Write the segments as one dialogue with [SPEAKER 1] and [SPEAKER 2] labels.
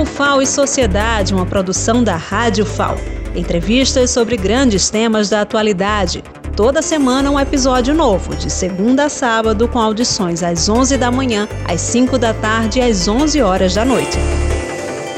[SPEAKER 1] O FAO e Sociedade, uma produção da Rádio FAO. Entrevistas sobre grandes temas da atualidade. Toda semana um episódio novo, de segunda a sábado, com audições às 11 da manhã, às 5 da tarde e às 11 horas da noite.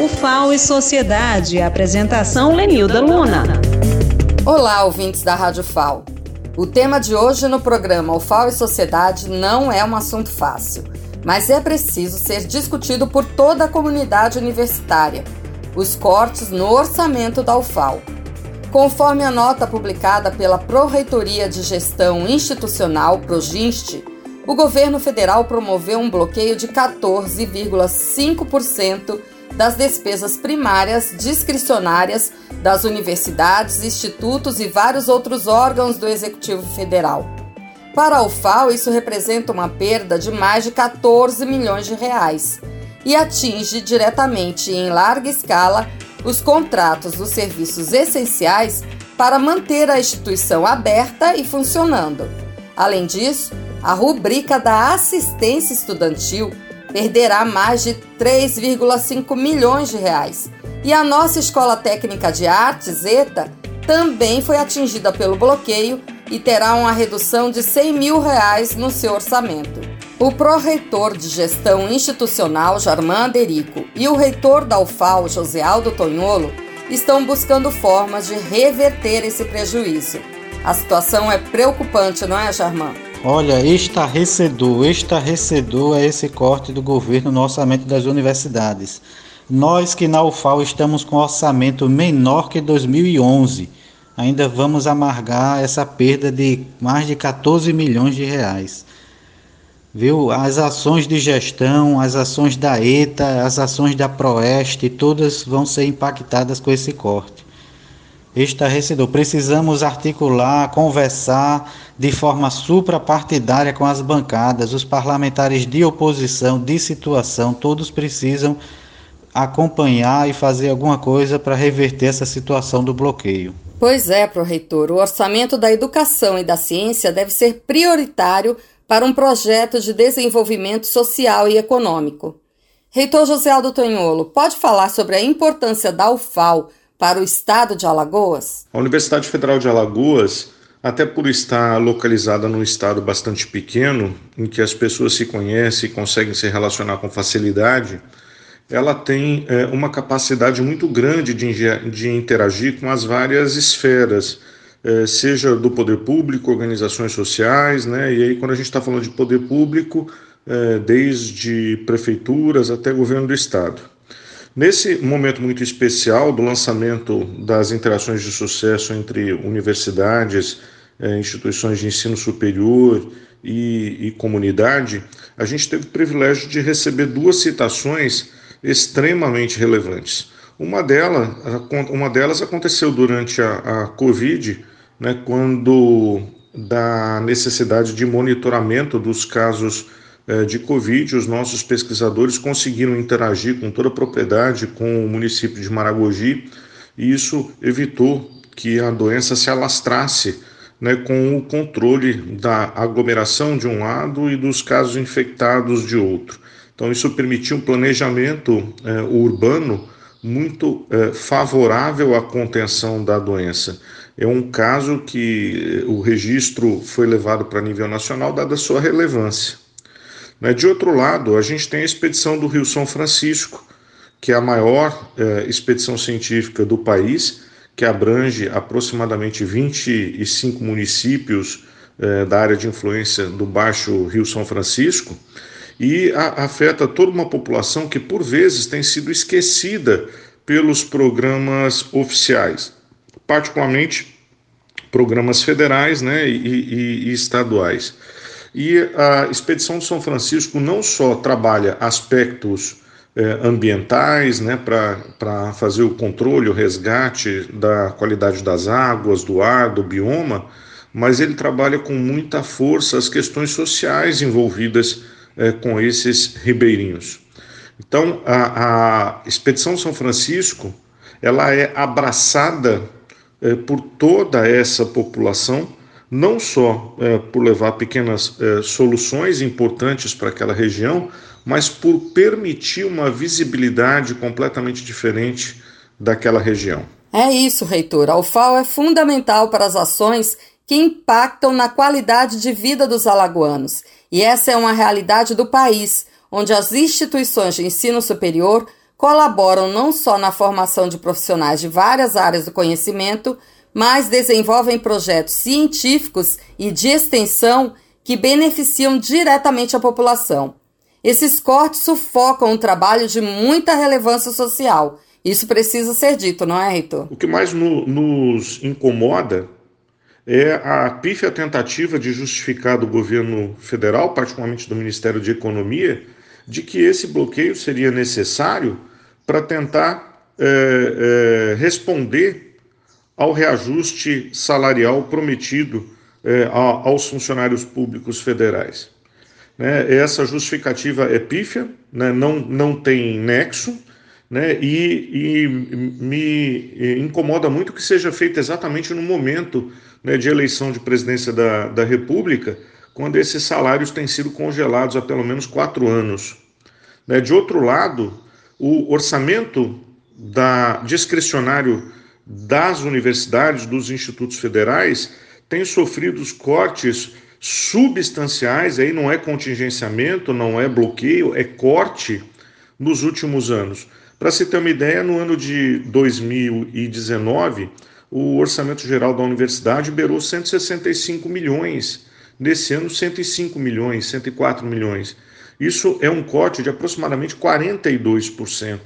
[SPEAKER 1] O FAO e Sociedade, apresentação Lenilda Luna.
[SPEAKER 2] Olá, ouvintes da Rádio FAO. O tema de hoje no programa O FAO e Sociedade não é um assunto fácil, mas é preciso ser discutido por toda a comunidade universitária. Os cortes no orçamento da UFAO. Conforme a nota publicada pela Pró-Reitoria de Gestão Institucional, Proginst, o governo federal promoveu um bloqueio de 14,5% das despesas primárias discricionárias das universidades, institutos e vários outros órgãos do Executivo Federal. Para a UFAO, isso representa uma perda de mais de 14 milhões de reais e atinge diretamente e em larga escala os contratos dos serviços essenciais para manter a instituição aberta e funcionando. Além disso, a rubrica da assistência estudantil perderá mais de 3,5 milhões de reais. E a nossa Escola Técnica de Artes, ETA, também foi atingida pelo bloqueio e terá uma redução de 100 mil reais no seu orçamento. O pró-reitor de gestão institucional, Jarman Derico, e o reitor da UFAL, José Aldo Tonholo, estão buscando formas de reverter esse prejuízo. A situação é preocupante, não é, Jarman?
[SPEAKER 3] Olha, estarrecedor, estarrecedor é esse corte do governo no orçamento das universidades. Nós que na UFAL estamos com orçamento menor que 2011, ainda vamos amargar essa perda de mais de 14 milhões de reais. Viu? As ações de gestão, as ações da ETA, as ações da Proeste, todas vão ser impactadas com esse corte estarrecedor. Precisamos articular, conversar de forma suprapartidária com as bancadas, os parlamentares de oposição, de situação, todos precisam acompanhar e fazer alguma coisa para reverter essa situação do bloqueio.
[SPEAKER 2] Pois é, pró-reitor, o orçamento da educação e da ciência deve ser prioritário para um projeto de desenvolvimento social e econômico. Reitor José Aldo Tonholo, pode falar sobre a importância da UFAL para o estado de Alagoas?
[SPEAKER 4] A Universidade Federal de Alagoas, até por estar localizada num estado bastante pequeno, em que as pessoas se conhecem e conseguem se relacionar com facilidade, ela tem é, uma capacidade muito grande de, de interagir com as várias esferas, é, seja do poder público, organizações sociais, né? E aí, quando a gente está falando de poder público, é, desde prefeituras até governo do estado. Nesse momento muito especial do lançamento das interações de sucesso entre universidades, eh, instituições de ensino superior e, e comunidade, a gente teve o privilégio de receber duas citações extremamente relevantes. Uma, delas, uma delas aconteceu durante a, a Covid, né, quando da necessidade de monitoramento dos casos é, de Covid, os nossos pesquisadores conseguiram interagir com toda a propriedade com o município de Maragogi e isso evitou que a doença se alastrasse né, com o controle da aglomeração de um lado e dos casos infectados de outro. Então, isso permitiu um planejamento é, urbano muito é, favorável à contenção da doença. É um caso que o registro foi levado para nível nacional, dada a sua relevância. Né? De outro lado, a gente tem a expedição do Rio São Francisco, que é a maior é, expedição científica do país, que abrange aproximadamente 25 municípios é, da área de influência do Baixo Rio São Francisco e a, afeta toda uma população que, por vezes, tem sido esquecida pelos programas oficiais, particularmente programas federais né, e, e, e estaduais. E a Expedição de São Francisco não só trabalha aspectos eh, ambientais, né, para fazer o controle, o resgate da qualidade das águas, do ar, do bioma, mas ele trabalha com muita força as questões sociais envolvidas eh, com esses ribeirinhos. Então, a, a Expedição São Francisco ela é abraçada eh, por toda essa população não só é, por levar pequenas é, soluções importantes para aquela região, mas por permitir uma visibilidade completamente diferente daquela região.
[SPEAKER 2] É isso, reitor. A UFAO é fundamental para as ações que impactam na qualidade de vida dos alagoanos. E essa é uma realidade do país, onde as instituições de ensino superior colaboram não só na formação de profissionais de várias áreas do conhecimento, mas desenvolvem projetos científicos e de extensão que beneficiam diretamente a população. Esses cortes sufocam um trabalho de muita relevância social. Isso precisa ser dito, não é, Reitor?
[SPEAKER 4] O que mais no, nos incomoda é a pífia tentativa de justificar do governo federal, particularmente do Ministério de Economia, de que esse bloqueio seria necessário para tentar é, é, responder ao reajuste salarial prometido é, aos funcionários públicos federais. Né? Essa justificativa é pífia, né? não, não tem nexo, né? e, e me incomoda muito que seja feito exatamente no momento né, de eleição de presidência da, da República, quando esses salários têm sido congelados há pelo menos quatro anos. Né? De outro lado, o orçamento da, discricionário das universidades, dos institutos federais, tem sofrido cortes substanciais, aí não é contingenciamento, não é bloqueio, é corte nos últimos anos. Para se ter uma ideia, no ano de 2019, o orçamento geral da universidade beirou 165 milhões. Nesse ano, 105 milhões, 104 milhões. Isso é um corte de aproximadamente 42%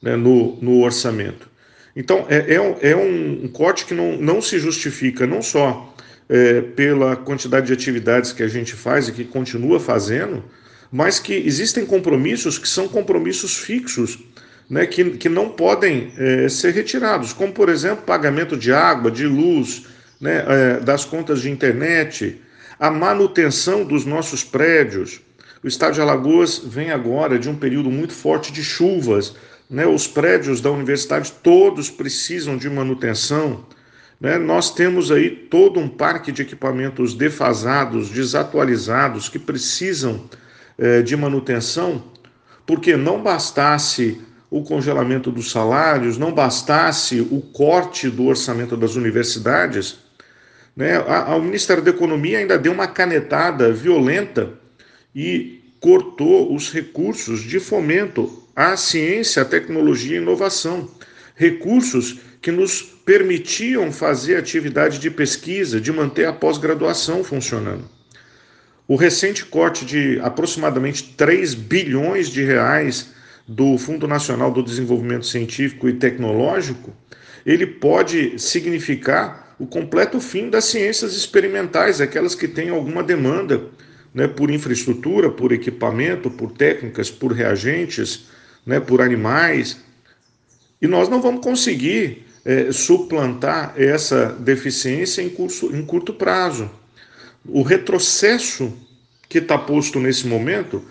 [SPEAKER 4] né, no, no orçamento. Então, é, é, um, é um, corte que não, não se justifica não só é, pela quantidade de atividades que a gente faz e que continua fazendo, mas que existem compromissos que são compromissos fixos né, que, que não podem é, ser retirados, como, por exemplo, pagamento de água, de luz, né, é, das contas de internet, a manutenção dos nossos prédios. O estado de Alagoas vem agora de um período muito forte de chuvas. Né, os prédios da universidade todos precisam de manutenção. Né, nós temos aí todo um parque de equipamentos defasados, desatualizados, que precisam é, de manutenção, porque não bastasse o congelamento dos salários, não bastasse o corte do orçamento das universidades, né, a, o Ministério da Economia ainda deu uma canetada violenta e cortou os recursos de fomento à ciência, à tecnologia e inovação. Recursos que nos permitiam fazer atividade de pesquisa, de manter a pós-graduação funcionando. O recente corte de aproximadamente 3 bilhões de reais do Fundo Nacional do Desenvolvimento Científico e Tecnológico, ele pode significar o completo fim das ciências experimentais, aquelas que têm alguma demanda né, por infraestrutura, por equipamento, por técnicas, por reagentes, né, por animais. E nós não vamos conseguir é, suplantar essa deficiência em, curso, em curto prazo. O retrocesso que está posto nesse momento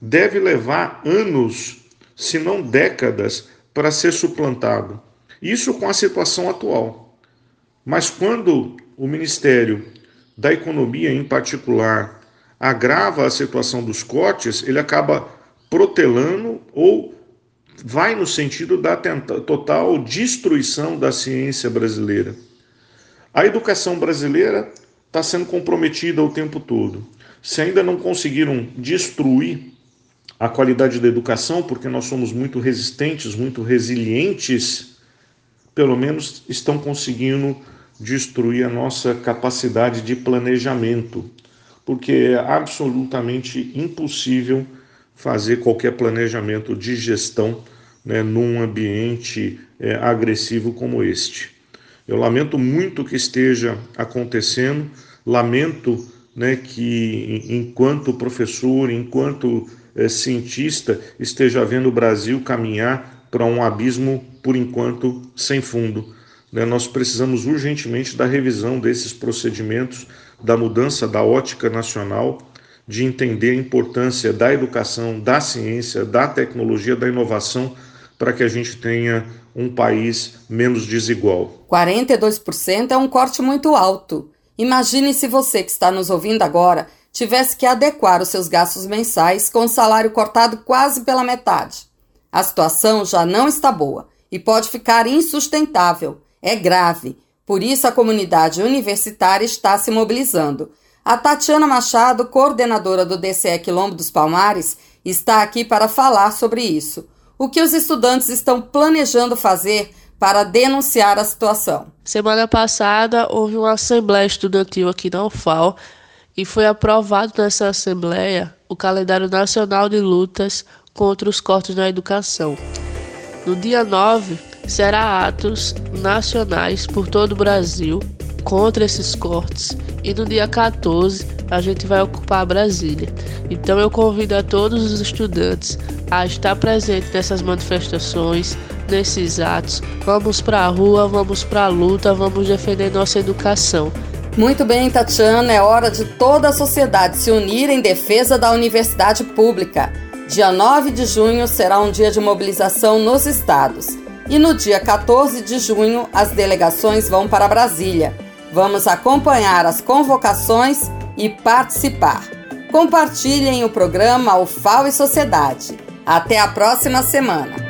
[SPEAKER 4] deve levar anos se não décadas, para ser suplantado. Isso com a situação atual. Mas quando o Ministério da Economia, em particular, agrava a situação dos cortes, ele acaba protelando ou vai no sentido da total destruição da ciência brasileira. A educação brasileira está sendo comprometida o tempo todo. Se ainda não conseguiram destruir a qualidade da educação, porque nós somos muito resistentes, muito resilientes, pelo menos estão conseguindo destruir a nossa capacidade de planejamento, porque é absolutamente impossível fazer qualquer planejamento de gestão né, num ambiente é, agressivo como este. Eu lamento muito que esteja acontecendo, lamento né, que enquanto professor, enquanto é, cientista esteja vendo o Brasil caminhar para um abismo, por enquanto, sem fundo. Né? Nós precisamos urgentemente da revisão desses procedimentos, da mudança da ótica nacional, de entender a importância da educação, da ciência, da tecnologia, da inovação, para que a gente tenha um país menos desigual.
[SPEAKER 2] 42% é um corte muito alto. Imagine se você que está nos ouvindo agora tivesse que adequar os seus gastos mensais com o salário cortado quase pela metade. A situação já não está boa e pode ficar insustentável. É grave. Por isso, a comunidade universitária está se mobilizando. A Tatiana Machado, coordenadora do DCE Quilombo dos Palmares, está aqui para falar sobre isso. O que os estudantes estão planejando fazer para denunciar a situação?
[SPEAKER 5] Semana passada houve uma assembleia estudantil aqui na UFAL e foi aprovado nessa assembleia o calendário nacional de lutas contra os cortes na educação. No dia 9, será atos nacionais por todo o Brasil contra esses cortes e no dia 14 a gente vai ocupar Brasília. Então eu convido a todos os estudantes a estar presente nessas manifestações, nesses atos. Vamos para a rua, vamos para a luta, vamos defender nossa educação.
[SPEAKER 2] Muito bem, Tatiana, é hora de toda a sociedade se unir em defesa da universidade pública. Dia 9 de junho será um dia de mobilização nos estados. E no dia 14 de junho, as delegações vão para Brasília. Vamos acompanhar as convocações e participar. Compartilhem o programa UFAO e Sociedade. Até a próxima semana!